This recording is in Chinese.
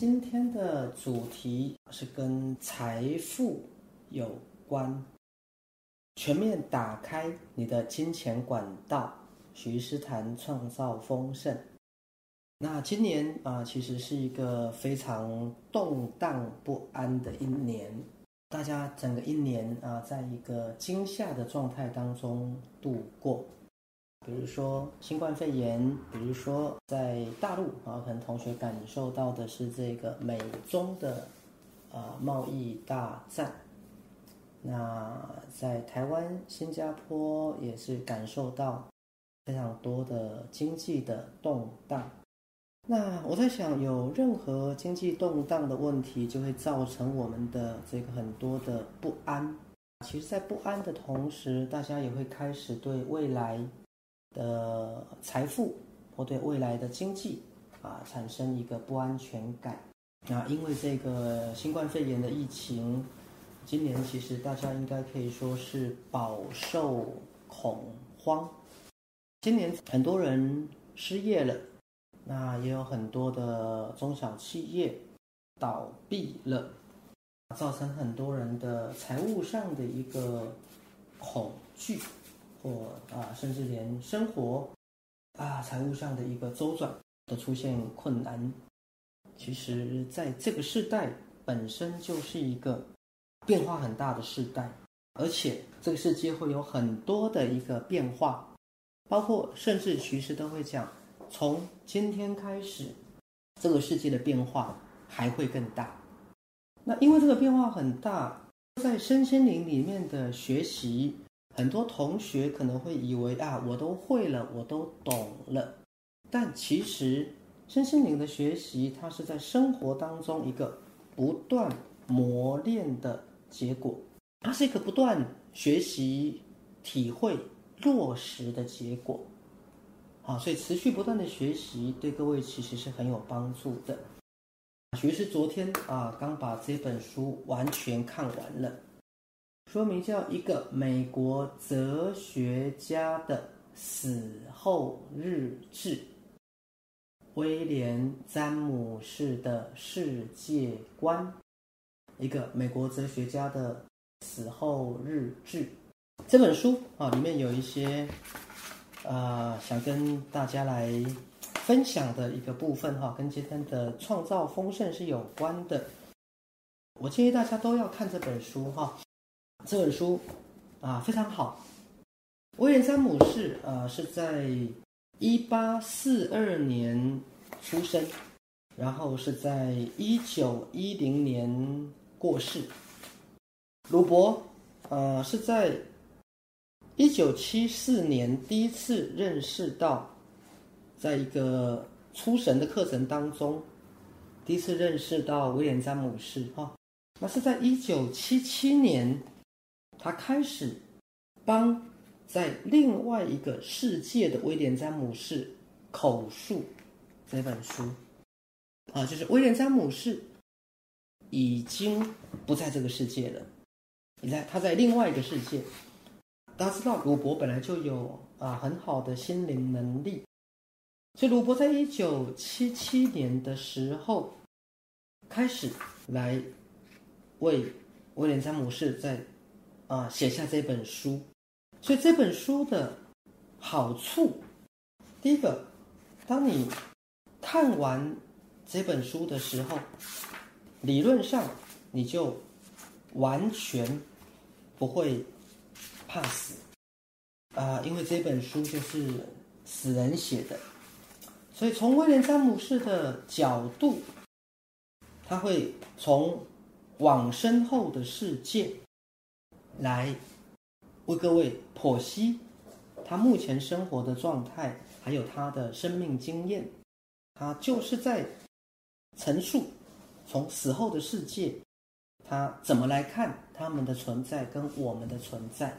今天的主题是跟财富有关，全面打开你的金钱管道。徐师谈创造丰盛。那今年啊，其实是一个非常动荡不安的一年，大家整个一年啊，在一个惊吓的状态当中度过。比如说新冠肺炎，比如说在大陆啊，可能同学感受到的是这个美中的啊贸易大战。那在台湾、新加坡也是感受到非常多的经济的动荡。那我在想，有任何经济动荡的问题，就会造成我们的这个很多的不安。其实，在不安的同时，大家也会开始对未来。的财富或对未来的经济啊产生一个不安全感那，因为这个新冠肺炎的疫情，今年其实大家应该可以说是饱受恐慌。今年很多人失业了，那也有很多的中小企业倒闭了，造成很多人的财务上的一个恐惧。或啊，甚至连生活啊，财务上的一个周转都出现困难。其实，在这个时代本身就是一个变化很大的时代，而且这个世界会有很多的一个变化，包括甚至徐师都会讲，从今天开始，这个世界的变化还会更大。那因为这个变化很大，在身心灵里面的学习。很多同学可能会以为啊，我都会了，我都懂了。但其实身心灵的学习，它是在生活当中一个不断磨练的结果，它是一个不断学习、体会、落实的结果。好，所以持续不断的学习，对各位其实是很有帮助的。学是昨天啊，刚把这本书完全看完了。说明叫一个美国哲学家的死后日志，威廉詹姆士的世界观，一个美国哲学家的死后日志。这本书啊，里面有一些啊，想跟大家来分享的一个部分哈，跟今天的创造丰盛是有关的。我建议大家都要看这本书哈。这本书啊非常好。威廉·詹姆士啊是在一八四二年出生，然后是在一九一零年过世。鲁伯呃是在一九七四年第一次认识到，在一个出神的课程当中，第一次认识到威廉·詹姆士哈，那是在一九七七年。他开始帮在另外一个世界的威廉詹姆士口述这本书，啊，就是威廉詹姆士已经不在这个世界了，你在他在另外一个世界。大家知道鲁伯本来就有啊很好的心灵能力，所以鲁伯在一九七七年的时候开始来为威廉詹姆士在。啊，写下这本书，所以这本书的好处，第一个，当你看完这本书的时候，理论上你就完全不会怕死啊，因为这本书就是死人写的，所以从威廉詹姆士的角度，他会从往身后的世界。来为各位剖析他目前生活的状态，还有他的生命经验。他就是在陈述从死后的世界，他怎么来看他们的存在跟我们的存在。